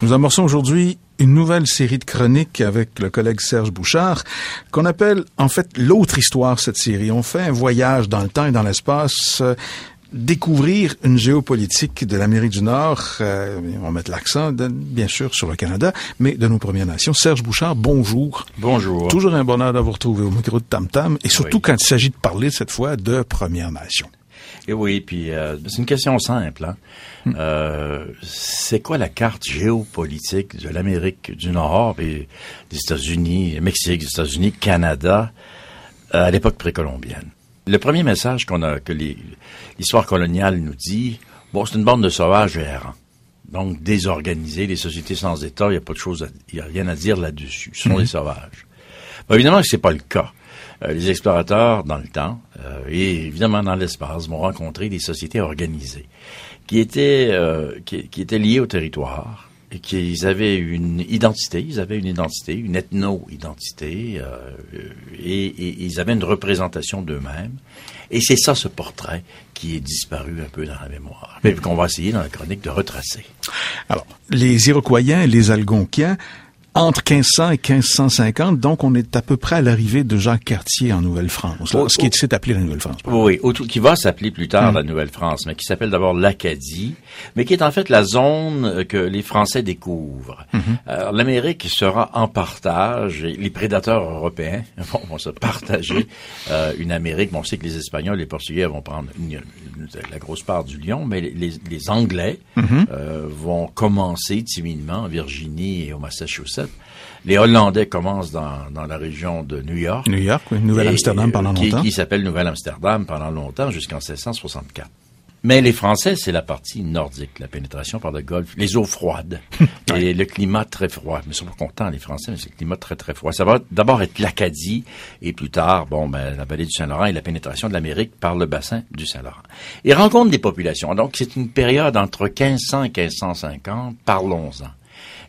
Nous amorçons aujourd'hui une nouvelle série de chroniques avec le collègue Serge Bouchard qu'on appelle en fait l'autre histoire cette série. On fait un voyage dans le temps et dans l'espace. euh, découvrir une géopolitique de l'Amérique du Nord, euh, on va mettre l'accent bien sûr sur le Canada, mais de nos Premières Nations. Serge Bouchard, bonjour. Bonjour. Toujours un bonheur de vous retrouver au micro de Tam Tam, et surtout Oui. quand il s'agit de parler cette fois de Premières Nations. Et oui, puis euh, c'est une question simple. Hein? Euh, c'est quoi la carte géopolitique de l'Amérique du Nord et des États-Unis, Mexique, des États-Unis, Canada euh, à l'époque précolombienne? Le premier message qu'on a que les- l'histoire coloniale nous dit, bon, c'est une bande de sauvages errants. Donc désorganisés, des sociétés sans État, il n'y a pas de chose, il a rien à dire là-dessus. Ce sont des sauvages. Bon, évidemment que c'est pas le cas. Euh, les explorateurs, dans le temps, euh, et évidemment dans l'espace, vont rencontrer des sociétés organisées qui étaient, euh, qui, qui étaient liées au territoire et qui avaient une identité, ils avaient une identité, une ethno-identité, euh, et, et ils avaient une représentation d'eux-mêmes. Et c'est ça, ce portrait, qui est disparu un peu dans la mémoire, mais qu'on va essayer dans la chronique de retracer. Alors, les Iroquois et les Algonquiens, entre 1500 et 1550, donc on est à peu près à l'arrivée de Jacques Cartier en Nouvelle-France, Oh, ce qui est s'est appelé la Nouvelle-France. Oui, autour- qui va s'appeler plus tard la Nouvelle-France, mais qui s'appelle d'abord l'Acadie, mais qui est en fait la zone euh, que les Français découvrent. L'Amérique sera en partage, et les prédateurs européens vont, vont se partager euh, une Amérique. Bon, on sait que les Espagnols, les Portugais vont prendre une- une- la grosse part du lion, mais les, les- les Anglais euh, vont commencer timidement en Virginie et au Massachusetts. Les Hollandais commencent dans, dans la région de New York. New York, oui, Nouvelle-Amsterdam pendant euh, qui, longtemps. Qui s'appelle Nouvelle-Amsterdam pendant longtemps, jusqu'en 1664. Mais les Français, c'est la partie nordique, la pénétration par le Golfe, les eaux froides et le climat très froid. Mais ils sont pas contents, les Français, mais c'est le climat très, très froid. Ça va d'abord être l'Acadie et plus tard, bon, ben, la vallée du Saint-Laurent et la pénétration de l'Amérique par le bassin du Saint-Laurent. Ils rencontrent des populations. Donc, c'est une période entre 1500 et 1550. Parlons-en.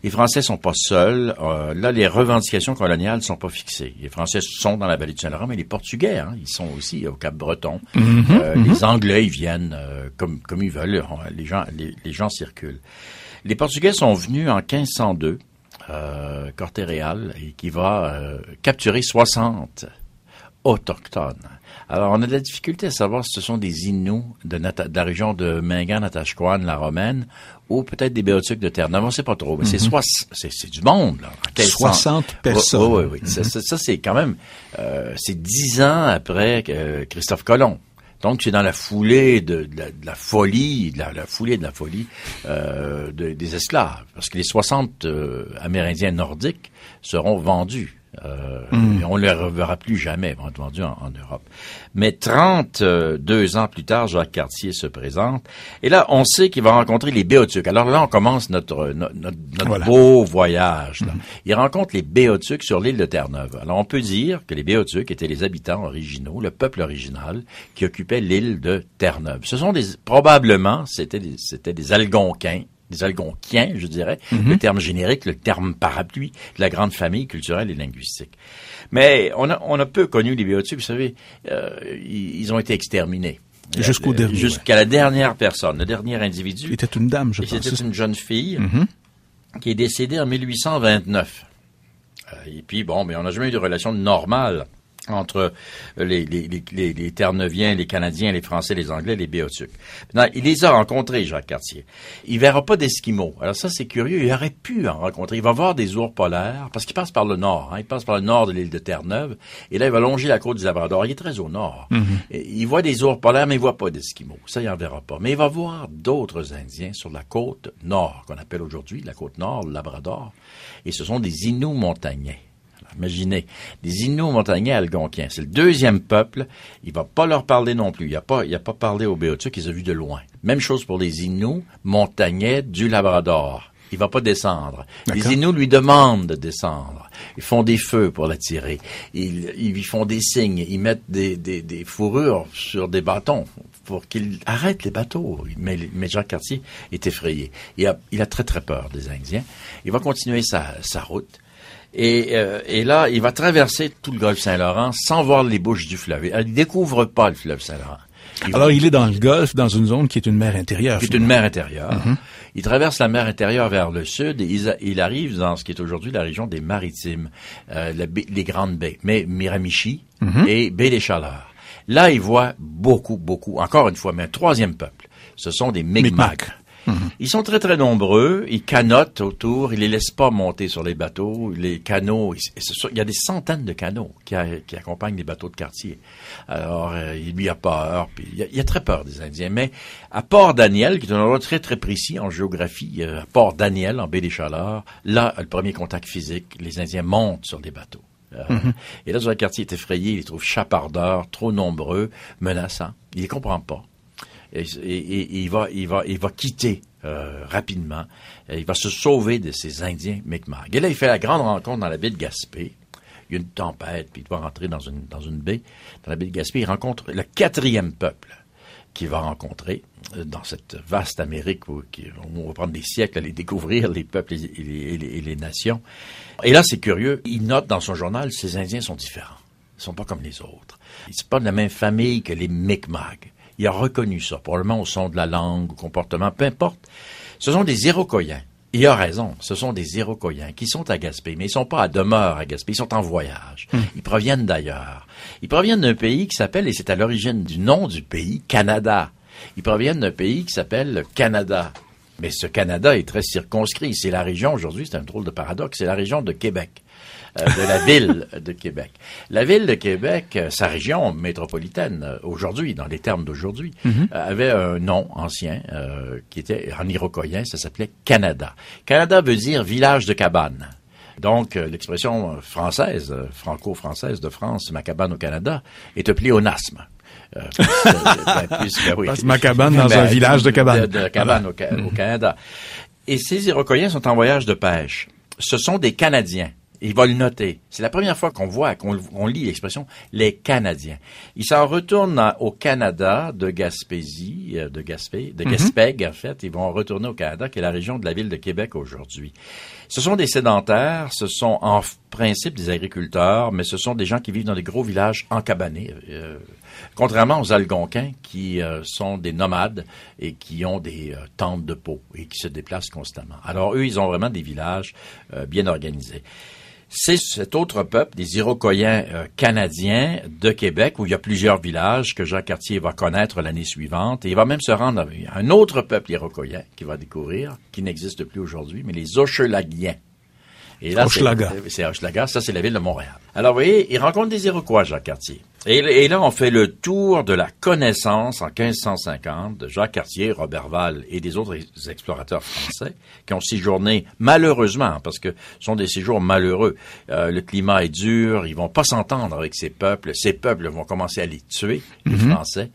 Les Français sont pas seuls. Euh, là, les revendications coloniales sont pas fixées. Les Français sont dans la vallée du Saint-Laurent, mais les Portugais, hein, ils sont aussi au Cap-Breton. Euh, Les Anglais, ils viennent euh, comme comme ils veulent. Les gens les, les gens circulent. Les Portugais sont venus en 1502, euh, Corté Real, et qui va euh, capturer 60 autochtones. Alors, on a de la difficulté à savoir si ce sont des Inuits de, la région de Mingan, Natashquan, la Romaine, ou peut-être des Béotiques de Terre-Neuve. On sait pas trop. Mais c'est c'est du monde, là. En 1500. 60 personnes. Oui, oui, oui. Ça, ça, ça, c'est quand même... euh, c'est dix ans après euh, Christophe Colomb. Donc, c'est dans la foulée de, de la, de la folie, de la, la foulée de la folie euh, de- des esclaves. Parce que les 60 euh, Amérindiens nordiques seront vendus. Euh, et on ne les reverra plus jamais, vont être vendus en, en Europe. Mais 32 ans plus tard, Jacques Cartier se présente. Et là, on sait qu'il va rencontrer les Béotucs. Alors là, on commence notre, notre, notre, notre Voilà. beau voyage. Là. Il rencontre les Béotucs sur l'île de Terre-Neuve. Alors, on peut dire que les Béotucs étaient les habitants originaux, le peuple original qui occupait l'île de Terre-Neuve. Ce sont des, probablement, c'était des, c'était des Algonquins, des Algonquiens, je dirais, le terme générique, le terme parapluie de la grande famille culturelle et linguistique. Mais on a, on a peu connu les Béotucs, vous savez, euh, ils, ils ont été exterminés. Jusqu'au Euh, dernier, Jusqu'à la dernière personne, le dernier individu. Il était une dame, je pense. c'était une jeune fille Mhm. qui est décédée en 1829. Euh, et puis, bon, mais on n'a jamais eu de relation normale entre les, les, les, les, les Terre-Neuviens, les Canadiens, les Français, les Anglais, les Béotucs. Maintenant, il les a rencontrés, Jacques Cartier. Il verra pas d'Esquimaux. Alors ça, c'est curieux. Il aurait pu en rencontrer. Il va voir des ours polaires, parce qu'il passe par le nord. Hein. Il passe par le nord de l'île de Terre-Neuve. Et là, il va longer la côte du Labrador. Il est très au nord. Et il voit des ours polaires, mais il voit pas d'Esquimaux. Ça, il en verra pas. Mais il va voir d'autres Indiens sur la côte nord, qu'on appelle aujourd'hui la côte nord, le Labrador. Et ce sont des Inuits montagnais. Imaginez, des Inuits montagnais algonquiens. C'est le deuxième peuple. Il va pas leur parler non plus. Il a pas, il a pas parlé aux Béotucs, il les a vus de loin. Même chose pour les Inuits montagnais du Labrador. Il va pas descendre. Les. Inuits lui demandent de descendre. Ils font des feux pour l'attirer. Ils, ils lui font des signes. Ils mettent des, des, des fourrures sur des bâtons pour qu'il arrête les bateaux. Mais, mais Jacques Cartier est effrayé. Il a, il a très très peur des Indiens. Il va continuer sa, sa route. Et, euh, et là, il va traverser tout le golfe Saint-Laurent sans voir les bouches du fleuve. Il découvre pas le fleuve Saint-Laurent. Alors, il est dans le Golfe, dans une zone qui est une mer intérieure. Qui est une mer intérieure. Mm-hmm. Il traverse la mer intérieure vers le sud et il, arrive dans ce qui est aujourd'hui la région des maritimes, euh, les grandes baies, mais Miramichi mm-hmm. et Baie des Chaleurs. Là, il voit beaucoup, beaucoup, encore une fois, mais un troisième peuple. Ce sont des Mi'kmaq. Ils sont très très nombreux, ils canotent autour, ils les laissent pas monter sur les bateaux, les canaux, il y a des centaines de canaux qui, accompagnent les bateaux de quartier. Alors euh, il lui a peur, puis il y a, très peur des Indiens. Mais à Port Daniel, qui est un endroit très très précis en géographie, à Port Daniel, en baie des Chaleurs, là le premier contact physique, les Indiens montent sur des bateaux. Euh, mhm. Et là, dans le quartier est effrayé, il les trouve chapardeurs, trop nombreux, menaçants. Il les comprend pas et, il va, il va, il va quitter euh, rapidement. il va se sauver de ces Indiens Mi'kmaq. Et là, il fait la grande rencontre dans la baie de Gaspé. Il y a une tempête, puis il doit rentrer dans une, dans une baie, dans la baie de Gaspé. Il rencontre le quatrième peuple qu'il va rencontrer euh, dans cette vaste Amérique où, on va prendre des siècles à les découvrir, les peuples et les, les nations. Et là, c'est curieux, il note dans son journal, ces Indiens sont différents. Ils sont pas comme les autres. Ils sont pas de la même famille que les Mi'kmaq. Il a reconnu ça, probablement au son de la langue, au comportement, peu importe. Ce sont des Iroquois. Il a raison, ce sont des Iroquois qui sont à Gaspé, mais ils sont pas à demeure à Gaspé, ils sont en voyage. Hmm. Ils proviennent d'ailleurs. Ils proviennent d'un pays qui s'appelle, et c'est à l'origine du nom du pays, Canada. Ils proviennent d'un pays qui s'appelle le Canada. Mais ce Canada est très circonscrit. C'est la région, aujourd'hui, c'est un drôle de paradoxe, c'est la région de Québec. Euh, de la ville de Québec. La ville de Québec, euh, sa région métropolitaine, euh, aujourd'hui, dans les termes d'aujourd'hui, mhm. avait un nom ancien qui était en iroquoien, ça s'appelait Canada. Canada veut dire village de cabane. Donc, l'expression française, franco-française de France, ma cabane au Canada, est un pléonasme. Euh, ben, ma cabane dans un village de cabane. De, cabane au, au, Canada. Et ces Iroquois sont en voyage de pêche. Ce sont des Canadiens. Il va le noter. C'est la première fois qu'on voit, qu'on lit l'expression les Canadiens. Ils s'en retournent au Canada de Gaspésie, euh, de Gaspé, de mhm. En fait. Ils vont retourner au Canada, qui est la région de la ville de Québec aujourd'hui. Ce sont des sédentaires, ce sont en principe des agriculteurs, mais ce sont des gens qui vivent dans des gros villages encabanés. Euh, contrairement aux Algonquins, qui euh, sont des nomades et qui ont des tentes de peau et qui se déplacent constamment. Alors eux, ils ont vraiment des villages bien organisés c'est cet autre peuple, des Iroquois euh, canadiens de Québec, où il y a plusieurs villages que Jacques Cartier va connaître l'année suivante. Et il va même se rendre à un autre peuple iroquois qu'il va découvrir, qui n'existe plus aujourd'hui, mais les Hochelagiens. Et là, c'est Hochelaga, ça c'est la ville de Montréal. Alors vous voyez, il rencontre des Iroquois, Jacques Cartier. Et, là, on fait le tour de la connaissance en 1550 de Jacques Cartier, Robert Val et des autres explorateurs français qui ont séjourné malheureusement, parce que ce sont des séjours malheureux. Euh, le climat est dur, ils vont pas s'entendre avec ces peuples. Ces peuples vont commencer à les tuer, les mhm. Français.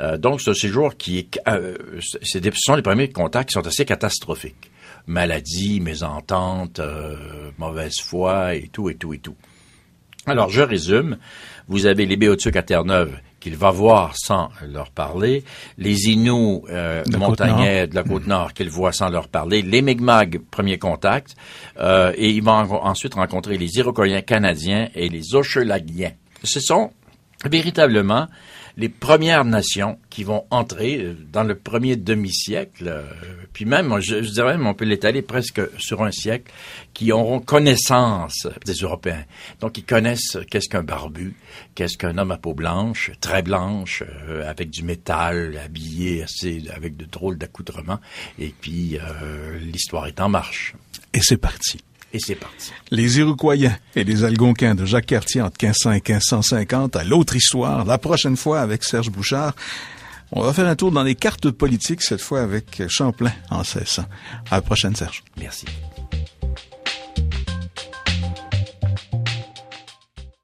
Euh, donc, ce séjour qui est, euh, ce sont les premiers contacts qui sont assez catastrophiques maladie, mésentente, euh, mauvaise foi et tout et tout et tout. Alors, je résume. Vous avez les Béotucs à Terre-Neuve qu'il va voir sans leur parler, les Inuits euh, montagnais de la Côte-Nord qu'il voit sans leur parler, les Mi'kmaq, premier contact, euh, et il va ensuite rencontrer les Iroquois canadiens et les Hochelagiens. Ce sont véritablement les premières nations qui vont entrer euh, dans le premier demi-siècle, euh, puis même, je, dirais même, on peut l'étaler presque sur un siècle, qui auront connaissance des Européens. Donc, ils connaissent qu'est-ce qu'un barbu, qu'est-ce qu'un homme à peau blanche, très blanche, euh, avec du métal, habillé assez, avec de drôles d'accoutrements, et puis l'histoire est en marche. Et c'est parti. Et c'est parti. Les Iroquois et les Algonquins de Jacques Cartier entre 1500 et 1550 à l'autre histoire, la prochaine fois avec Serge Bouchard. On va faire un tour dans les cartes politiques, cette fois avec Champlain en 1600. À la prochaine, Serge. Merci.